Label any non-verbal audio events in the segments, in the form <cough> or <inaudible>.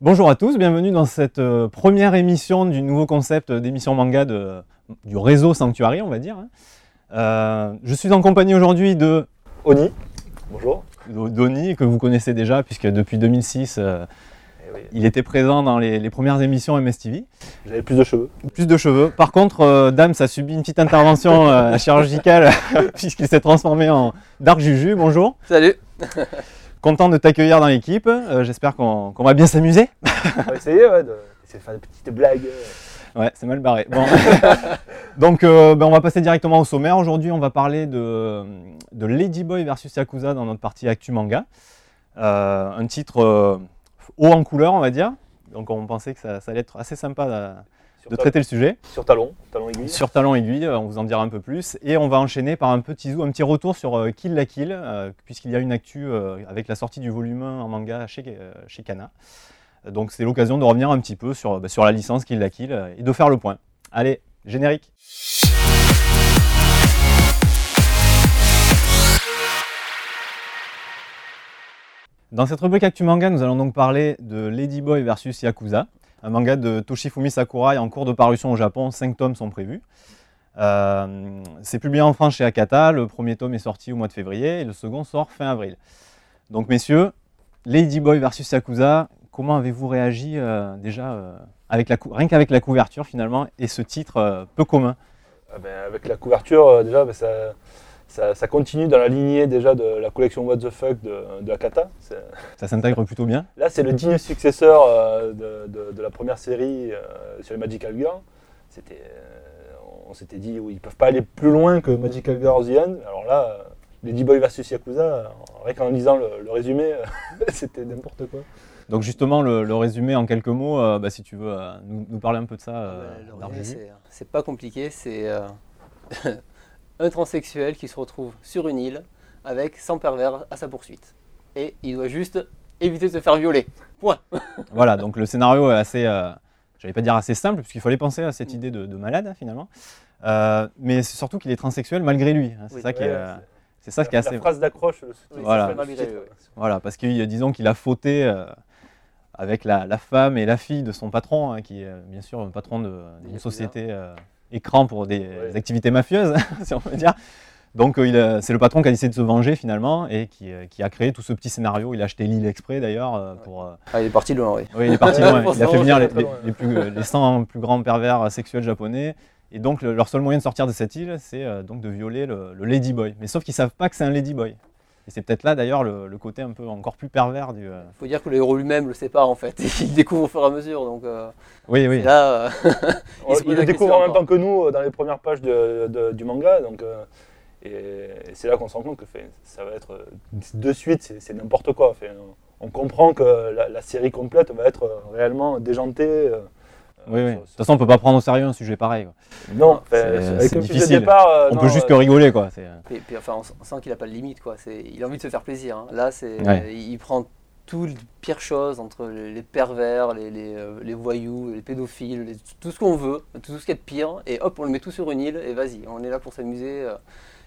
Bonjour à tous, bienvenue dans cette euh, première émission du nouveau concept d'émission manga de- du réseau Sanctuary, on va dire. hein. Euh, je suis en compagnie aujourd'hui de Oni, bonjour. Donny, que vous connaissez déjà, puisque depuis 2006, euh, Eh oui, il était présent dans les, les premières émissions MSTV. J'avais plus de cheveux. Plus de cheveux. Par contre, euh, Dams a subi une petite intervention euh, chirurgicale, <laughs> puisqu'il s'est transformé en Dark Juju. Bonjour. Salut <laughs> Content de t'accueillir dans l'équipe. Euh, J'espère qu'on va bien s'amuser. On va essayer ouais, de, faire des petites blagues. Ouais, c'est mal barré. Bon. <laughs> Donc, euh, ben, on va passer directement au sommaire. Aujourd'hui, on va parler de, de Ladyboy versus Yakuza dans notre partie Actu Manga. Euh, un titre haut en couleur, on va dire. Donc, on pensait que ça, ça allait être assez sympa de, traiter le sujet. sur talon, talon aiguille. Sur Talon Aiguille, euh, on vous en dira un peu plus. Et on va enchaîner par un petit zou, un petit retour sur euh, Kill la Kill, euh, puisqu'il y a une actu avec la sortie du volume 1 en manga chez, chez Kana. Donc c'est l'occasion de revenir un petit peu sur, bah, sur la licence Kill la Kill et de faire le point. Allez, générique Dans cette rubrique Actu Manga, nous allons donc parler de Ladyboy versus Yakuza, un manga de Toshifumi Sakurai en cours de parution au Japon. 5 tomes sont prévus. Euh, c'est publié en France chez Akata. Le premier tome est sorti au mois de février et le second sort fin avril. Donc, messieurs, Ladyboy versus Yakuza, comment avez-vous réagi euh, déjà euh, rien qu'avec la couverture finalement et ce titre peu commun? Ah ben, avec la couverture, déjà, ben, ça, ça, ça continue dans la lignée déjà de la collection What the Fuck de, de Akata. Ça s'intègre plutôt bien. Là, c'est le digne successeur euh, de, de- de la première série euh, sur les Magical Girls. C'était, euh, on s'était dit, oui, ils peuvent pas aller plus loin que Magical Girls The End. Alors là, euh, Ladyboy versus Yakuza, rien qu'en lisant le, le résumé, <laughs> c'était n'importe quoi. Donc justement, le, le résumé en quelques mots, euh, bah, si tu veux euh, nous, nous parler un peu de ça. Ah euh, bah, c'est- C'est pas compliqué, c'est euh, <laughs> un transsexuel qui se retrouve sur une île avec 100 pervers à sa poursuite. Et il doit juste éviter de se faire violer. Point. <laughs> Voilà, donc le scénario est assez, euh, j'allais pas dire assez simple, puisqu'il fallait penser à cette idée de, de malade finalement. Euh, mais c'est surtout qu'il est transsexuel malgré lui. hein, c'est Oui. ça qui est, euh, c'est- ça qui est la, assez. la phrase d'accroche, Oui, Voilà. Malgré ouais. Voilà, parce que disons qu'il a fauté euh, avec la, la femme et la fille de son patron, hein, qui est bien sûr un patron de- d'une société euh, écran pour des, Ouais. activités mafieuses, <laughs> si on peut dire. Donc euh, c'est le patron qui a décidé de se venger finalement et qui, euh, qui a créé tout ce petit scénario. Il a acheté l'île exprès d'ailleurs euh, pour. euh, Ah, il est parti loin, oui. oui, il est parti loin. <laughs> Il a fait venir les, plus, euh, les 100 plus grands pervers sexuels japonais. Et donc le- leur seul moyen de sortir de cette île, c'est euh, donc de violer le, le ladyboy. Mais sauf qu'ils savent pas que c'est un ladyboy. Et c'est peut-être là d'ailleurs le, le côté un peu encore plus pervers du. euh, Il faut dire que le héros lui-même le sait pas en fait. <laughs> Il le découvre au fur et à mesure. Donc euh, Oui, oui. là, euh, <laughs> Il le découvre en même temps que nous euh, dans les premières pages de- de- du manga. Donc, euh, et, et c'est là qu'on se rend compte que fait, ça va être euh, de suite, c'est, c'est n'importe quoi. Fait, on, comprend que la, la série complète va être euh, réellement déjantée. Oui, oui. De toute façon, on peut pas prendre au sérieux un sujet pareil. quoi. non, c'est- difficile. départ, euh, on non, peut juste euh, que rigoler, quoi. Euh, et puis, enfin, on, sent qu'il a pas de limite quoi. C'est, il a envie de se faire plaisir. hein. Là, c'est, Ouais. il prend toutes les pires choses entre les, pervers, les, les, les voyous, les pédophiles, les- tout ce qu'on veut, tout ce qu'il y a de pire, et hop, on le met tout sur une île et vas-y, on est là pour s'amuser euh,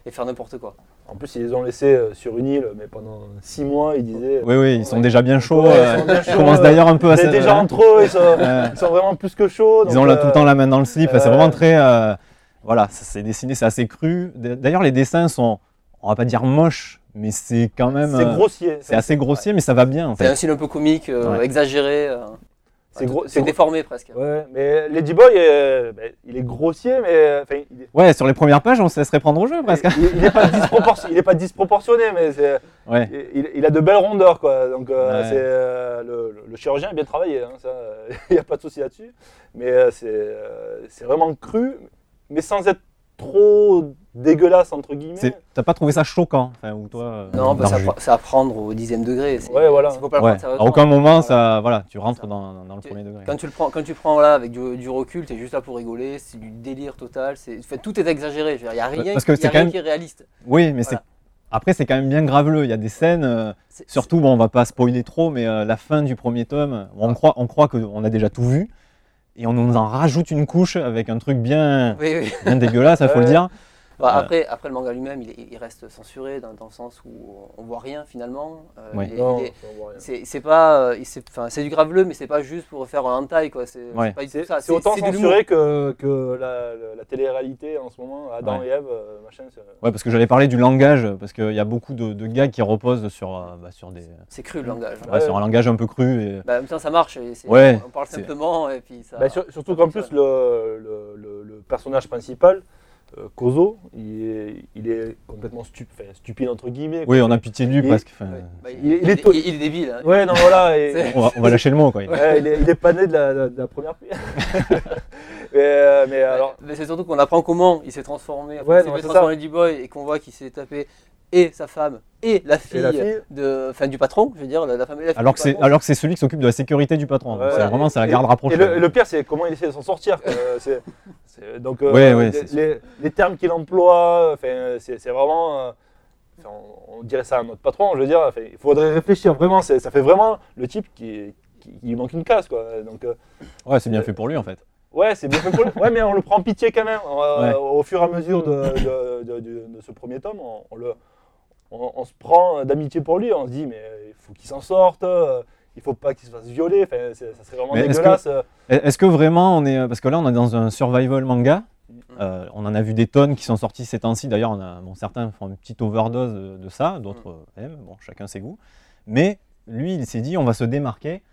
et faire n'importe quoi. En plus, ils les ont laissés euh, sur une île, mais pendant six mois, ils disaient. Oui, oui, ils sont Ouais. déjà bien chauds. Ouais, ils euh, sont bien ils chauds, commencent d'ailleurs un peu à c'est se- déjà hein. entre eux, ils sont, <laughs> ils sont vraiment plus que chauds. Ils donc, ont là euh, tout le temps la main dans le slip. c'est vraiment très. euh, voilà, ça- c'est dessiné, c'est assez cru. D'ailleurs, les dessins sont, on va pas dire moches, mais c'est quand même. C'est grossier. C'est assez grossier, mais ça va bien en C'est un style un peu comique, euh, Ouais. exagéré, euh, C'est gros- c'est c'est gros- déformé presque. Ouais, mais Ladyboy, euh, ben, il est grossier, mais euh, enfin, il, est, Ouais, sur les premières pages, on se laisserait prendre au jeu presque. il- il est pas dispropor- il est pas disproportionné, mais c'est- Ouais. il, il a de belles rondeurs, quoi. Donc euh, Ouais. c'est, euh, le, chirurgien a bien travaillé, hein, ça, <laughs> il n'y a pas de souci là-dessus. Mais euh, c'est, euh, c'est vraiment cru, mais sans être trop dégueulasse entre guillemets. T'as pas trouvé ça choquant enfin, ou toi euh, Non, bah, c'est à prendre au dixième degré. Ouais, voilà. faut pas le Ouais. prendre À aucun moment, Voilà. ça, voilà, tu rentres Ça. dans, dans le Tu- premier degré. Quand tu le prends, quand tu prends là avec du, du recul, tu es juste là pour rigoler, c'est du délire total, c'est, fait, tout est exagéré, il n'y a rien, Parce que y a rien même- qui est réaliste. Oui, mais c'est Voilà. après c'est quand même bien graveleux. Il y a des scènes, euh, surtout bon, on va pas spoiler trop, mais euh, la fin du premier tome, on Ah. croit, on croit qu'on a déjà tout vu, et on nous en rajoute une couche avec un truc bien, Oui, oui. bien dégueulasse, il faut le dire. Bah, Euh. après, après, le manga lui-même, il, est- il reste censuré dans, dans le sens où on voit rien finalement. Euh, Ouais. il est- Non, il est- on voit rien. c'est c'est pas, euh, c'est enfin, c'est du graveleux, mais c'est pas juste pour faire un hentai quoi. C'est Ouais. autant censuré que, que la, la- la télé-réalité en ce moment, Adam Ouais. et Ève, euh, machin. c'est- Ouais, parce que j'allais parler du langage, parce qu'il y a beaucoup de, de gags qui reposent sur, euh, bah, sur, des, C'est cru le langage. ouais, Ouais. sur un langage un peu cru. Et... Bah, en même temps, ça marche. et on parle simplement et puis ça. Bah, sur- surtout qu'en plus, le, le- le- le personnage principal, euh, Kozo, il est, il est complètement stupide, entre guillemets. quoi. Oui, on a pitié de lui presque. Enfin, Ouais. Bah, il est- il est il, tôt- il est débile. hein. Ouais, non, voilà. et- <laughs> on, va, on va lâcher le mot. Quoi. ouais, il, est, il est pas né de la, de la première pluie. <laughs> mais, euh, mais alors, Mais c'est surtout qu'on apprend comment il s'est transformé. Ouais, il s'est en Ladyboy et qu'on voit qu'il s'est tapé et sa femme et la fille, et la fille, de, enfin, du patron, je veux dire, la, la femme et la fille Alors du que c'est alors que c'est celui qui s'occupe de la sécurité du patron. Ouais. c'est vraiment c'est la garde rapprochée. Et le, pire, c'est comment il essaie de s'en sortir. <laughs> donc, euh, Ouais, ouais, les, termes qu'il emploie, c'est vraiment. euh, on, on dirait ça à notre patron, je veux dire. il faudrait réfléchir vraiment. Ça fait vraiment le type qui, qui, qui lui manque une case. Quoi. Donc, euh, Ouais, c'est bien fait pour lui en fait. ouais, c'est bien fait pour lui. Ouais, mais on le prend en pitié quand même. Euh, Ouais. Au fur et à mesure de, de- de- de- de ce premier tome, on, on le, on, on se prend d'amitié pour lui. On se dit, mais il faut qu'il s'en sorte. euh, il faut pas qu'il se fasse violer. Enfin, ça serait vraiment Mais dégueulasse. euh. Est-ce que vraiment on est. Parce que là, on est dans un survival manga. Euh, on en a vu des tonnes qui sont sorties ces temps-ci. D'ailleurs, bon, certains font une petite overdose de, de ça, d'autres euh, aiment. Bon, chacun ses goûts. Mais lui, il s'est dit on va se démarquer.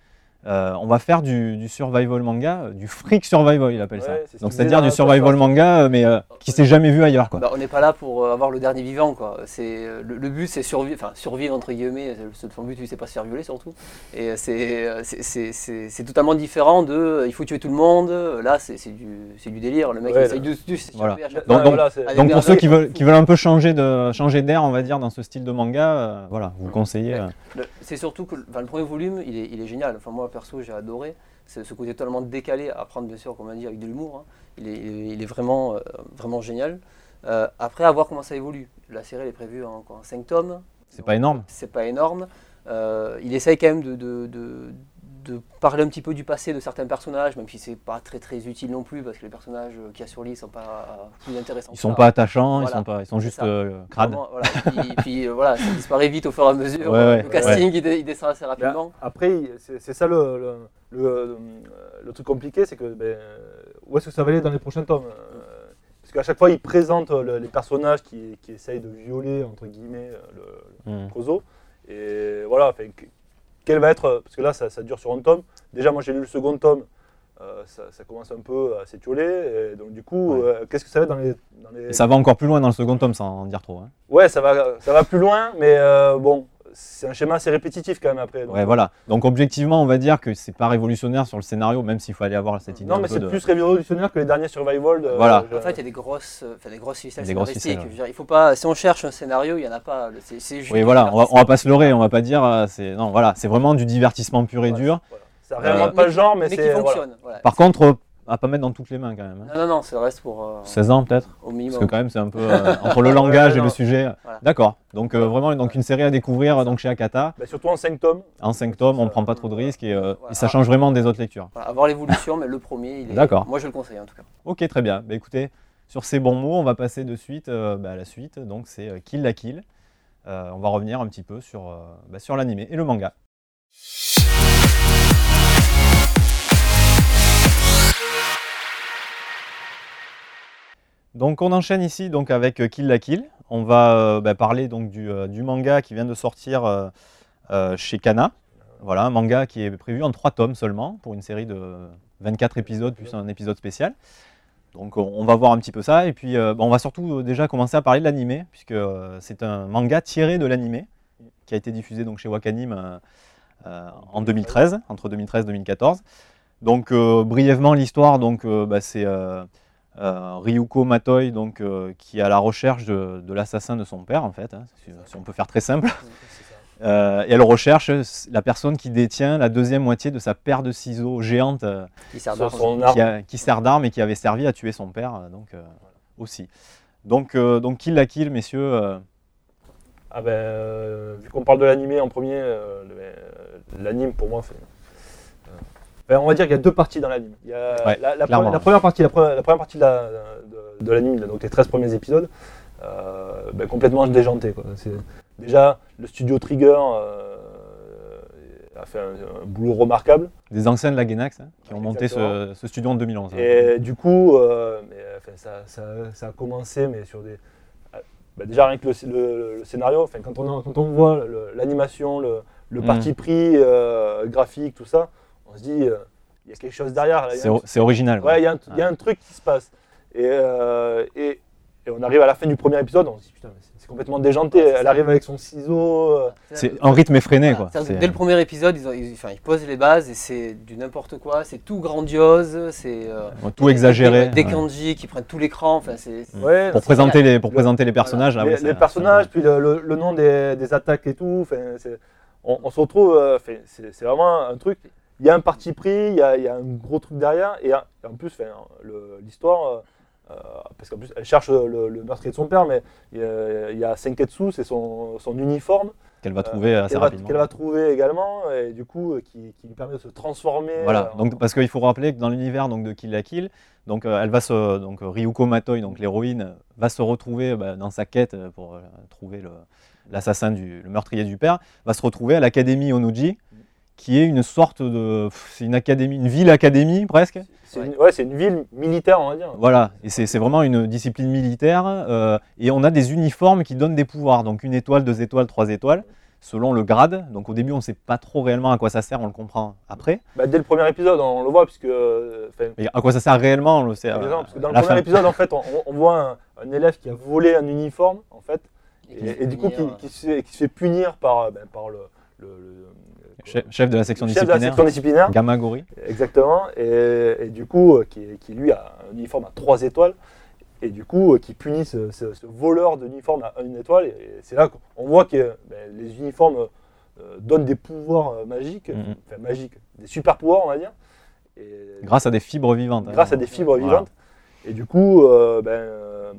Euh, on va faire du, du survival manga, euh, du freak survival, il appelle Ouais, ça. Donc, c'est-à-dire du survival manga, euh, mais euh, qui s'est jamais vu ailleurs. Quoi. Bah, on n'est pas là pour avoir le dernier vivant, quoi. C'est le, le but, c'est survivre, enfin survivre entre guillemets. c'est- Son but, c'est pas se faire violer surtout. Et c'est totalement différent de, il faut tuer tout le monde. Là, c'est du délire. Le mec, Ouais, il essaye de, de Voilà. Donc- donc- voilà, Donc pour ceux qui veulent, qui veulent un peu changer de changer d'air, on va dire, dans ce style de manga, euh, voilà, vous conseillez. euh, Le- C'est surtout que le premier volume, il est, il est génial. Enfin, moi, perso, j'ai adoré. C'est ce côté totalement décalé, à prendre, bien sûr, comme on dit, avec de l'humour. hein. Il, est, il est- vraiment, euh, vraiment génial. Euh, après, à voir comment ça évolue. La série, elle est prévue en, en 5 tomes. c'est pas énorme. C'est pas énorme. Euh, il essaye quand même de, de- de- de parler un petit peu du passé de certains personnages, même si c'est pas très très utile non plus, parce que les personnages qu'il y a sur l'île sont pas plus intéressants. Ils sont ça. pas attachants, ils sont pas, ils sont juste euh, crades. Vraiment, voilà. Puis, puis, euh, voilà, ça disparaît vite au fur et à mesure. Ouais, ouais, le casting, il, dé- il descend assez Mais rapidement. après, c'est ça le, le, le- le truc compliqué, c'est que ben, où est-ce que ça va aller dans les prochains tomes euh, Parce qu'à chaque fois, il présente le- les personnages qui, qui essayent de violer, entre guillemets, le, le Kozo. Et voilà, quel va être. Parce que là, ça, ça dure sur un tome. Déjà, moi, j'ai lu le second tome. euh, ça, ça commence un peu à s'étioler. Donc, du coup, Ouais. euh, qu'est-ce que ça va être dans les. dans les- Et ça va encore plus loin dans le second tome, sans en dire trop. hein. Ouais, ça va, ça va plus loin, mais euh, bon, c'est un schéma assez répétitif quand même après. donc, Ouais, voilà. Donc objectivement, on va dire que c'est pas révolutionnaire sur le scénario, même s'il faut aller avoir cette idée. Non, mais c'est de- plus révolutionnaire que les derniers Survival. de- Voilà. je- En fait, il y a des grosses, euh, enfin, des grosses ficelles Des grosses scénaristiques. ficelles, Je veux dire, il faut pas, si on cherche un scénario, il y en a pas. Le- C'est, c'est juste Oui, voilà. On va, on va pas se leurrer, on va pas dire. euh, c'est non, voilà. C'est vraiment du divertissement pur et Ouais, dur. voilà. Ça réinvente Euh, pas le genre, mais, mais c'est. qui voilà. fonctionne. voilà. Par contre, euh, à pas mettre dans toutes les mains quand même. hein. Non, non, non, ça reste pour euh, 16 ans peut-être. au Parce minimum. que quand même, c'est un peu <laughs> euh, entre le langage et non. le sujet. Voilà. D'accord. Donc euh, vraiment, donc une série à découvrir donc chez Akata. Bah, surtout en 5 tomes. En 5 tomes, on Ça- prend pas trop de risques et, euh, Voilà. et ça change vraiment des autres lectures. Voilà, avoir l'évolution, <laughs> mais le premier, il est. D'accord. Moi, je le conseille en tout cas. Ok, très bien. Bah, écoutez, sur ces bons mots, on va passer de suite euh, bah, à la suite. Donc c'est euh, Kill la Kill. Euh, on va revenir un petit peu sur, euh, bah, sur l'animé et le manga. Donc on enchaîne ici donc avec euh, Kill la Kill. On va euh, bah, parler donc du, euh, du manga qui vient de sortir chez Kana. Voilà, un manga qui est prévu en 3 tomes seulement pour une série de 24 épisodes plus un épisode spécial. Donc on, va voir un petit peu ça et puis bon, on va surtout déjà commencer à parler de l'animé puisque c'est un manga tiré de l'animé qui a été diffusé donc chez Wakanim en 2013, entre 2013 et 2014. Donc brièvement l'histoire donc bah, c'est euh, Ryuko Matoi donc euh, qui est à la recherche de, de l'assassin de son père en fait, hein, si, si on peut faire très simple. <laughs> Euh, et elle recherche la personne qui détient la deuxième moitié de sa paire de ciseaux géante euh, Qui sert d'arme. qui, qui et qui avait servi à tuer son père euh, donc, euh, aussi. Donc, euh, donc Kill la Kill, messieurs. euh, Ah ben, euh, vu qu'on parle de l'animé en premier, l'anime pour moi, fait- euh, Enfin, on va dire qu'il y a deux parties dans l'anime. Il y a Ouais, la, la clairement. pre- la première partie, la, pre- la première partie de la- de, de l'anime, donc les 13 premiers épisodes, euh, ben, complètement déjanté. Quoi. Déjà, le studio Trigger euh, a fait un, un boulot remarquable. Des anciens de la Genax hein, qui ont monté ce, studio en 2011. hein. Et du coup, euh, mais, enfin, ça, ça- ça a commencé, mais sur des. euh, bah, déjà, rien que le, le- le scénario, enfin, quand, on, quand on voit l'animation, le, le Mm. parti pris graphique, tout ça, on se dit, euh, il y a quelque chose derrière. C'est original. Ouais, il y, a un- il y a un truc qui se passe. Et, euh, et, et on arrive à la fin du premier épisode, on se dit, putain, mais c'est- complètement déjanté. Ouais, Elle ça. arrive avec son ciseau. euh, C'est un rythme effréné. Voilà, Quoi. Dès le premier épisode, ils, ont- ils- enfin, ils posent les bases et c'est du n'importe quoi, c'est tout grandiose, c'est euh, tout exagéré. Des, ouais. kanji qui prennent tous l'écran, enfin ouais, Pour présenter les, pour Le- présenter les personnages. là, les, ouais, c'est- les personnages, puis le, le- le nom des, des attaques et tout. On, on se retrouve, euh, c'est vraiment un truc. Il y a un parti pris, il y a, il y a un gros truc derrière, et, et en plus, enfin, le- l'histoire, euh, euh, parce qu'en plus, elle cherche le, le meurtrier de son père, mais il y a, il y a Senketsu, c'est son, son uniforme Qu'elle va trouver euh, assez rapidement. qu'elle va trouver également, et du coup, euh, qui, qui lui permet de se transformer. Voilà, euh, parce qu'il faut rappeler que dans l'univers de Kill la Kill, donc, euh, elle va se, donc, euh, Ryuko Matoi, donc l'héroïne, euh, va se retrouver bah, dans sa quête euh, pour euh, trouver le- l'assassin, du, le meurtrier du père, va se retrouver à l'académie Onuji, qui est une sorte de. C'est une académie, une ville-académie presque. c'est une, ouais, c'est une ville militaire, on va dire. Voilà, et c'est c'est vraiment une discipline militaire. euh, et on a des uniformes qui donnent des pouvoirs, donc une étoile, deux étoiles, trois étoiles, selon le grade. Donc au début, on ne sait pas trop réellement à quoi ça sert, on le comprend après. Bah, dès le premier épisode, on le voit, puisque euh, enfin, Mais à quoi ça sert réellement, on le sait. Par exemple, parce que dans le la premier fin. épisode, en fait, on, on voit un, un élève qui a volé un uniforme, en fait, et, et du coup, qui, se, fait, qui se fait punir par, euh, ben, par le, le- le- Chef, chef de la section chef de la disciplinaire, section disciplinaire, Gamagori. exactement, et, et du coup, euh, qui, qui, lui a un uniforme à trois étoiles, et du coup, euh, qui punit ce, ce- ce voleur d'uniforme à une étoile, et, c'est là qu'on voit que ben, les uniformes euh, donnent des pouvoirs magiques, Mhm. enfin magiques, des super pouvoirs, on va dire. Et, Grâce à des fibres vivantes. grâce hein. à des fibres Voilà. vivantes. Et du coup, euh, ben, euh,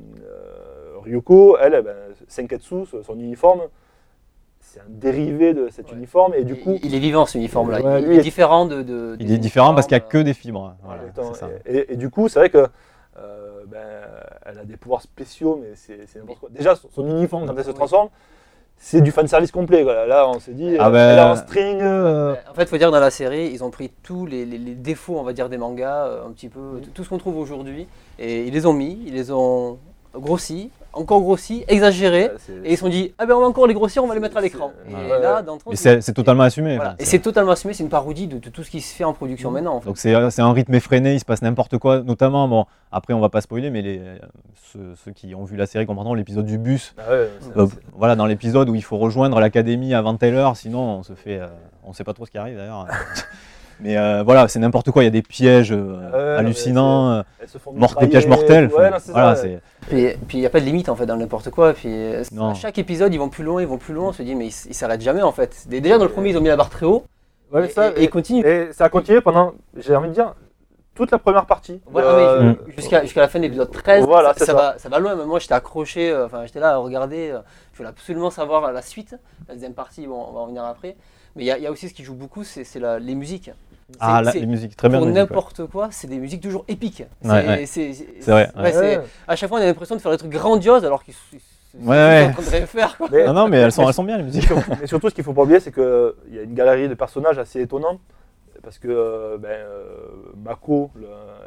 Ryuko, elle, eh ben, Senketsu, son uniforme, c'est un dérivé de cet Ouais. uniforme. Et du il- coup, il, est vivant ce uniforme-là. Ouais, il, est différent de. de- Il est différent parce qu'il n'y a uniformes, euh, que des fibres. Voilà, Exactement. c'est ça. et, et- et du coup, c'est vrai que euh, ben, elle a des pouvoirs spéciaux, mais c'est n'importe quoi. Déjà, son, son uniforme, quand elle se transforme, c'est du fanservice complet. quoi. Là, on s'est dit, Ah euh, ben, elle a un string. euh, En fait, il faut dire dans la série, ils ont pris tous les, les- les défauts, on va dire, des mangas, un petit peu, tout, tout ce qu'on trouve aujourd'hui, et ils les ont mis, ils les ont grossis, encore grossis, exagérés, c'est- et ils se sont dit, ah ben on va encore les grossir, on va les mettre à l'écran. Et ouais, là, c'est totalement assumé. voilà. Et c'est- totalement assumé, c'est une parodie de, de tout ce qui se fait en production Mhm. maintenant. En fait. Donc c'est c'est un rythme effréné, il se passe n'importe quoi, notamment, bon, après on va pas spoiler, mais les, ceux, ceux qui ont vu la série comprendront l'épisode du bus. Ah ouais, Euh, voilà, dans l'épisode où il faut rejoindre l'académie avant telle heure, sinon on se fait, euh, on sait pas trop ce qui arrive d'ailleurs. <laughs> mais euh, voilà, c'est n'importe quoi, il y a des pièges euh, hallucinants, euh, elles se font mort- des mitrailler, pièges mortels. Ouais, non, voilà, Puis il n'y a pas de limite en fait dans n'importe quoi. Puis euh, à chaque épisode, ils vont plus loin, ils vont plus loin. On se dit, mais ils s'arrêtent jamais en fait. Dé- Déjà dans le premier, ils ont mis la barre très haut, Ouais, mais et, ça, et- et ils continuent. Et ça a continué pendant, j'ai envie de dire, toute la première partie. Voilà, Euh, jusqu'à jusqu'à la fin de l'épisode 13, Voilà, ça, c'est ça ça. va, ça va loin. Même moi, j'étais accroché, euh, enfin, j'étais là à regarder. euh, je voulais absolument savoir la suite. La deuxième partie, bon, on va en venir après. Mais il y, a- il y a aussi ce qui joue beaucoup, c'est c'est la- les musiques. Ah, C'est- la, c'est- les musiques, très bien. Pour ouais. n'importe quoi, c'est des musiques toujours épiques. C'est Ouais, vrai, ouais, ouais. c'est- À chaque fois, on a l'impression de faire des trucs grandioses alors qu'ils sont Ouais, ouais. en train de rien faire. Quoi. Mais- Non, non, mais elles sont, elles sont bien les musiques. surtout- mais surtout, ce qu'il faut pas oublier, c'est qu'il y a une galerie de personnages assez étonnants. Parce que euh, ben, euh, Mako, le-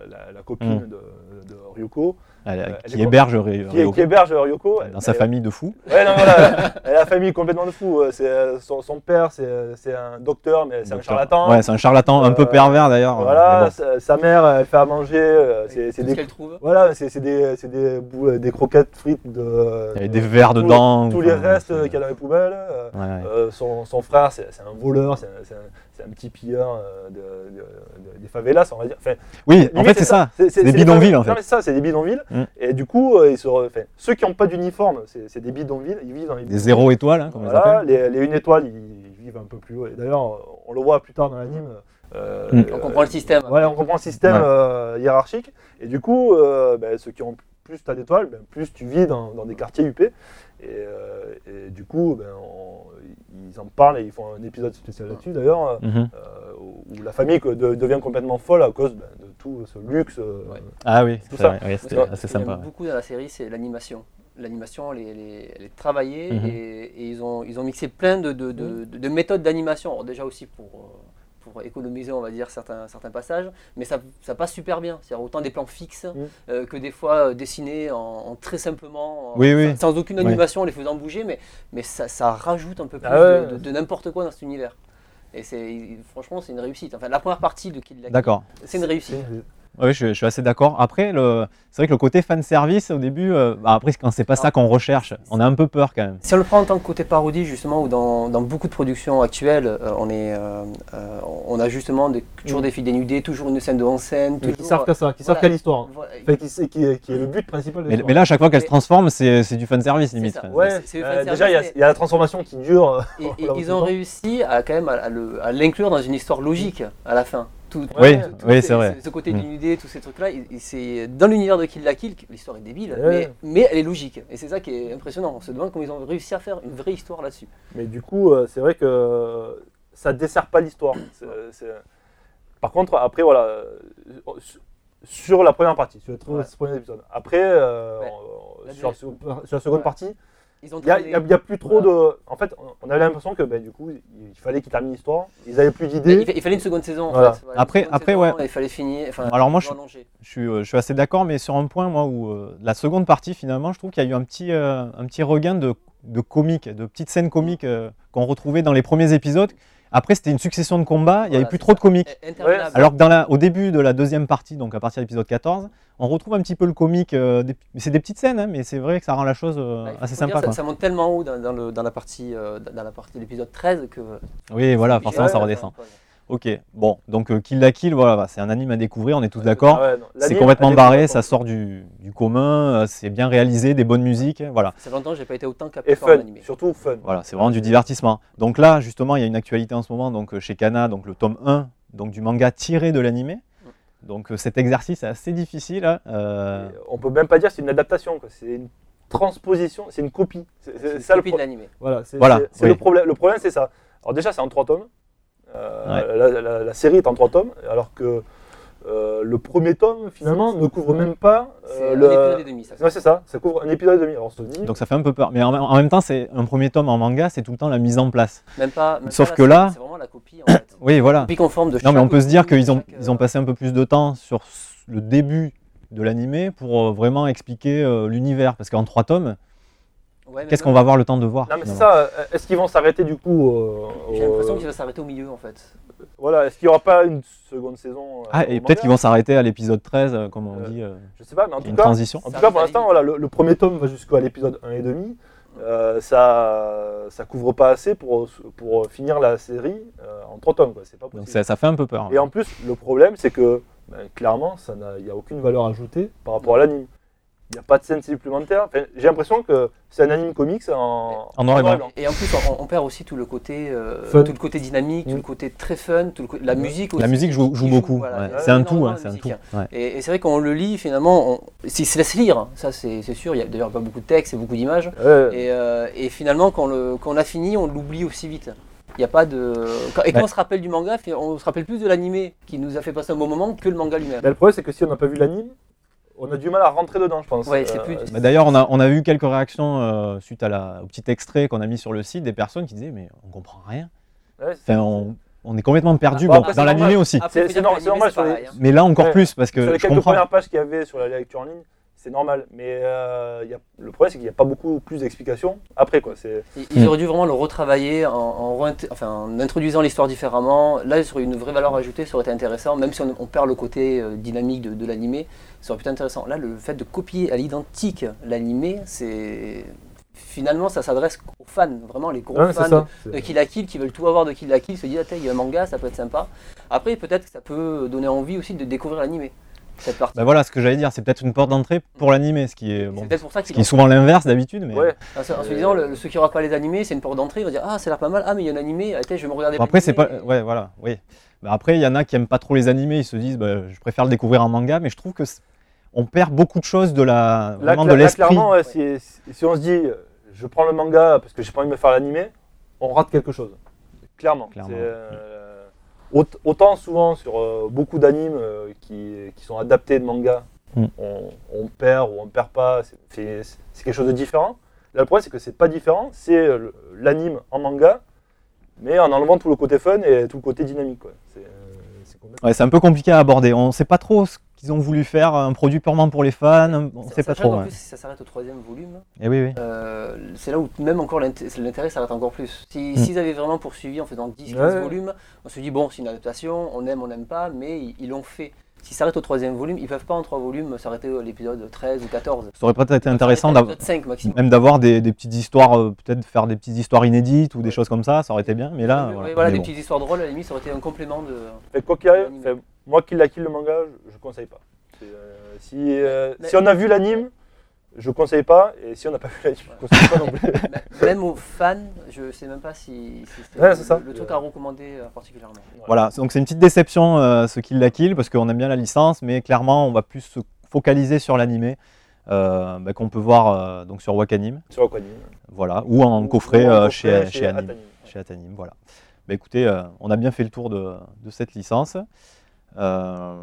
la, la copine Mm. de, de Ryuko, Elle- Euh, elle qui héberge qui, Ryoko qui héberge Ryuko, dans sa famille de fous. Ouais, non, voilà, <laughs> elle a la famille complètement de fou. C'est, euh, son, son père, c'est, c'est un docteur, mais c'est un charlatan. Ouais, c'est un charlatan un peu Euh, pervers d'ailleurs. Voilà, bon. sa, sa mère, elle fait à manger. euh, c'est, ce des, qu'elle trouve. voilà, c'est, c'est des, c'est des, bou- des croquettes frites de. Il y avait des verres tous- dedans. Tous les restes euh, qu'il y a dans les poubelles. euh, Ouais, ouais. Euh, son, son frère, c'est c'est un voleur, c'est un, c'est un- petit pilleur euh, de, de- de- des favelas, on va dire. Enfin, Oui, en fait, c'est ça. C'est C'est des les bidonvilles, en fait. Non, mais c'est ça, c'est des bidonvilles. Mm. Et du coup, euh, ils se re- enfin, ceux qui n'ont pas d'uniforme, c'est des bidonvilles. Ils vivent dans les Des zéro étoiles, hein, comme Voilà, les, les une étoile, ils vivent un peu plus haut. Et D'ailleurs, on le voit plus tard dans l'anime. euh, Mm. On comprend le système. Ouais, on comprend le système Ouais. euh, hiérarchique. Et du coup, euh, ben, ceux qui ont plus tu as d'étoiles, ben, plus tu vis dans, dans des quartiers UP. Et, euh, et du coup, ben, on- ils en parlent et ils font un épisode spécial là-dessus d'ailleurs, euh, Mhm. où où la famille que- de- devient complètement folle à cause ben, de tout ce luxe. euh, Ouais. Ah oui, Tout c'est ça. c'était que- assez sympa. ouais. beaucoup dans la série, c'est l'animation. L'animation, elle, est- elle est- elle est travaillée Mhm. et, et ils, ont, ils ont mixé plein de, de- de- de méthodes d'animation. Déjà aussi pour, euh, pour économiser, on va dire, certains, certains passages, mais ça, ça passe super bien. C'est-à-dire autant des plans fixes Mhm. euh, que des fois euh, dessinés en, en très simplement, en- Oui, oui. sans, aucune Oui. animation, en les faisant bouger, mais, mais ça, ça rajoute un peu plus Ah de- de n'importe quoi dans cet univers. Et c'est franchement, c'est une réussite. Enfin, la première partie de Kill la D'accord. c'est une réussite. Oui, je, je suis assez d'accord. Après, le- c'est vrai que le côté fan service au début, euh, bah, après quand c'est pas ça qu'on recherche, on a un peu peur quand même. Si on le prend en tant que côté parodie, justement, ou dans, dans beaucoup de productions actuelles, euh, on, est, euh, euh, on a justement des, toujours Mm. des filles dénudées, toujours une scène de en scène. Mais qui toujours, servent qu'à ça, qui servent voilà. qu'à l'histoire. voilà. Enfin, qui, est- qui est le but principal de Mais, là, à chaque fois qu'elle se transforme, c'est du fan service limite. ça. Ouais, euh, fan déjà il y, a- y la transformation qui dure. Et, <laughs> ils ont réussi à quand même à l'inclure dans une histoire logique à la fin. Tout, Oui, oui, ces- c'est vrai. Ce côté Mm. dénudé, tous ces trucs-là, c'est dans l'univers de Kill la Kill, que l'histoire est débile, Ouais. mais, mais elle est logique. Et c'est ça qui est impressionnant. On se demande comment ils ont réussi à faire une vraie histoire là-dessus. Mais du coup, euh, c'est vrai que ça dessert pas l'histoire. Par contre, après, voilà, euh, sur la première partie, sur Ouais. premiers épisodes. Après, euh, Ouais. on- La sur, la, seconde- sur la seconde Ouais. partie, Ils ont il n'y a, plus trop de. En fait, on avait l'impression que ben, du coup, il fallait qu'ils terminent l'histoire. Ils avaient plus Il, d'idées. fa- il fallait une seconde saison en Voilà. fait. Voilà, Après- après, saison, ouais. Il fallait finir. Enfin, Alors moi, je-. Je suis, euh, je suis assez d'accord, mais sur un point, moi, où euh, la seconde partie, finalement, je trouve qu'il y a eu un petit, euh, un petit regain de, de comiques, de petites scènes comiques euh, qu'on retrouvait dans les premiers épisodes. Après, c'était une succession de combats, il n'y avait plus trop de comiques. Alors que dans la, au début de la deuxième partie, donc à partir de l'épisode 14, on retrouve un petit peu le comique. euh, des- c'est des petites scènes, hein, mais c'est vrai que ça rend la chose euh, Bah, assez sympa. ça, quoi. ça monte tellement haut dans, dans le- dans la partie, euh, dans la partie de l'épisode 13 que. Oui, voilà, forcément, ça de- redescend. Ok, bon, donc euh, Kill la Kill, voilà, c'est un anime à découvrir, on est tous d'accord. Ah ouais, c'est complètement barré, ça sort du, du commun, euh, c'est bien réalisé, des bonnes musiques, voilà. Ça fait longtemps que j'ai pas été autant capté par un animé. surtout fun. Voilà, c'est vraiment du divertissement. Donc là, justement, il y a une actualité en ce moment donc, euh, chez Kana, donc le tome 1 donc, du manga tiré de l'animé. Donc euh, cet exercice est assez difficile. hein, euh, On peut même pas dire que c'est une adaptation, c'est une transposition, c'est une copie. C'est ça le copie de pro- l'animé. Voilà, c'est Voilà, oui. le problème. Le problème, c'est ça. Alors déjà, c'est en trois tomes. Euh, la, la- la série est en trois tomes, alors que euh, le premier tome, finalement, ne couvre même pas C'est euh, un le. épisode et demi, ça. Ouais, c'est ça. Ça couvre un épisode et demi. Alors on se dit. donc ça fait un peu peur. Mais en, en même temps, c'est un premier tome en manga, c'est tout le temps la mise en place. Même pas. même Sauf pas que là- C'est vraiment la copie en fait. Oui, voilà. Copie conforme de Non, mais on peut se dire qu'ils ont, chaque, ils ont euh, passé un peu plus de temps sur le début de l'animé pour vraiment expliquer euh, l'univers. Parce qu'en trois tomes, ouais, qu'est-ce qu'on va avoir le temps de voir Non, mais c'est ça. euh, Est-ce qu'ils vont s'arrêter du coup euh, J'ai l'impression qu'il va s'arrêter au milieu en fait. Voilà. Est-ce qu'il n'y aura pas une seconde saison euh, Ah, et peut-être qu'ils vont s'arrêter à l'épisode 13, euh, comme on Euh, dit. euh, Je sais pas, mais en tout une cas, transition. En tout cas, pour l'instant, voilà, le, le premier tome va jusqu'à l'épisode 1 et demi. Euh, ça, ça couvre pas assez pour, pour finir la série euh, en trois tomes. quoi. C'est pas Donc possible. ça, ça fait un peu peur. Et en plus, le problème, c'est que ben, clairement, ça n'a- il n'y a aucune valeur ajoutée par rapport à l'anime. Il n'y a pas de scène supplémentaire. Enfin, J'ai l'impression que c'est un anime comics en, En noir et blanc. Et en plus, on, on perd aussi tout le côté, euh, tout le côté dynamique, tout Mm. le côté très fun, tout le côté- la musique aussi. La musique joue, beaucoup. voilà. ouais. C'est un tout, hein, c'est un tout. hein. ouais. Et, et c'est vrai qu'on le lit finalement, on, il se laisse lire, ça c'est c'est sûr. Il y a d'ailleurs pas beaucoup de texte et beaucoup d'images. Ouais. Et, euh, et finalement, quand, le, quand on a fini, on l'oublie aussi vite. Il y a pas de. et quand Ouais. on se rappelle du manga, on se rappelle plus de l'animé qui nous a fait passer un bon moment que le manga lui-même. Mais le problème, c'est que si on n'a pas vu l'anime, on a du mal à rentrer dedans, je pense. Ouais, Euh, plus- Bah, D'ailleurs, on a, on a eu quelques réactions euh, suite à la, au petit extrait qu'on a mis sur le site, des personnes qui disaient Mais on comprend rien. ouais, c'est- Enfin, on, on est complètement perdu. Bah, Bon, après, dans l'animé aussi. C'est- normal les- pareil, hein. Mais là, encore Ouais. plus, parce que sur les je quelques comprends. premières pages qu'il y avait sur la lecture en ligne, c'est normal. Mais euh, il y a- le problème, c'est qu'il n'y a pas beaucoup plus d'explications après. Quoi. C'est- Ils- Ils auraient dû vraiment le retravailler en, enfin, en introduisant l'histoire différemment. Là, sur une vraie valeur ajoutée, ça aurait été intéressant, même si on, on perd le côté euh, dynamique de, de l'animé, ça aurait pu être intéressant. Là, le fait de copier à l'identique l'animé, c'est finalement ça s'adresse aux fans, vraiment les gros Ouais, fans ça. de Kill la Kill qui veulent tout avoir de Kill la Kill, se disent ah, tiens, il y a un manga, ça peut être sympa. Après, peut-être que ça peut donner envie aussi de découvrir l'animé. Cette partie. Bah voilà, ce que j'allais dire, c'est peut-être une porte d'entrée pour l'animé, ce qui est, bon, c'est peut-être pour ça ce qui est souvent l'inverse d'habitude. Mais Ouais. En se, disant, le- ceux qui n'auront pas les animés, c'est une porte d'entrée, ils vont dire Ah, ça a l'air pas mal, ah, mais il y a un animé, ah, tiens, je vais me regarder. Bon, après, c'est pas. Ouais, voilà, oui. Bah, après, il y en a qui aiment pas trop les animés, ils se disent bah, Je préfère le découvrir en manga, mais je trouve que. on perd beaucoup de choses de la, Là, vraiment cla- de là, l'esprit. clairement, ouais, si, si on se dit euh, je prends le manga parce que j'ai pas envie de me faire l'animé, on rate quelque chose. Clairement. Clairement. Autant souvent sur euh, beaucoup d'animes euh, qui, qui sont adaptés de manga, Mm. on, on perd ou on perd pas, c'est- quelque chose de différent. Là, le problème, c'est que c'est pas différent, c'est euh, l'anime en manga, mais en enlevant tout le côté fun et tout le côté dynamique. quoi. C'est c'est complètement- Ouais, c'est un peu compliqué à aborder. On ne sait pas trop ce qu'ils ont voulu faire, un produit purement pour les fans. On ne sait pas trop. ouais. plus, si ça s'arrête au troisième volume, Eh oui, oui. euh, c'est là où même encore l'inté- l'intérêt s'arrête encore plus. Si- Mm. S'ils avaient vraiment poursuivi en faisant 10-15 Ouais. volumes, on se dit bon, c'est une adaptation, on aime, on n'aime pas, mais ils ils l'ont fait. S'ils s'arrêtent au troisième volume, ils peuvent pas en trois volumes s'arrêter à l'épisode 13 ou 14. Ça aurait peut-être été intéressant d'avoir. l'épisode 5 maximum. Même d'avoir des, des petites histoires, euh, peut-être faire des petites histoires inédites ou des choses comme ça, ça aurait été bien. Mais là, Oui, voilà. voilà, Mais des bon. petites histoires drôles, à la limite, ça aurait été un complément de. Fait, quoi qu'il arrive, moi qui la kill le manga, je, je conseille pas. Euh, si, euh, Mais- si on a vu l'anime, je conseille pas, et si on n'a pas vu l'anime, je conseille pas non plus. <laughs> Même aux fans, je sais même pas si, si c'était Ouais, le, c'est ça. le truc à recommander euh, particulièrement. Voilà, donc c'est une petite déception euh, ce Kill la Kill parce qu'on aime bien la licence, mais clairement on va plus se focaliser sur l'animé euh, bah, qu'on peut voir euh, donc sur Wakanim, Sur Aquanim. voilà, ou en Ou- coffret ou en euh, coffret chez, chez, Anim, Atanim. chez Atanim, voilà. Bah, écoutez, euh, on a bien fait le tour de, de cette licence. Euh,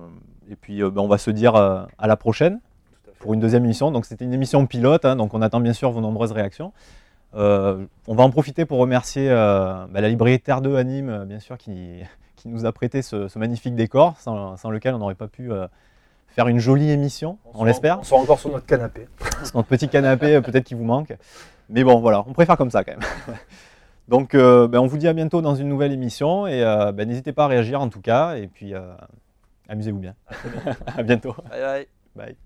et puis euh, bah, on va se dire euh, à la prochaine à pour une deuxième émission. Donc c'était une émission pilote, hein, donc on attend bien sûr vos nombreuses réactions. On va en profiter pour remercier bah, la librairie Terre 2 Anime, euh, bien sûr, qui, <laughs> qui nous a prêté ce, ce magnifique décor, sans, sans lequel on n'aurait pas pu euh, faire une jolie émission, on, l'espère. On sera encore sur notre canapé. <laughs> Notre petit canapé, peut-être qu'il vous manque. Mais bon, voilà, on préfère comme ça quand même. <laughs> Donc, euh, ben, on vous dit à bientôt dans une nouvelle émission et euh, ben, n'hésitez pas à réagir en tout cas. Et puis, euh, amusez-vous bien. <laughs> à bientôt. Bye bye. Bye.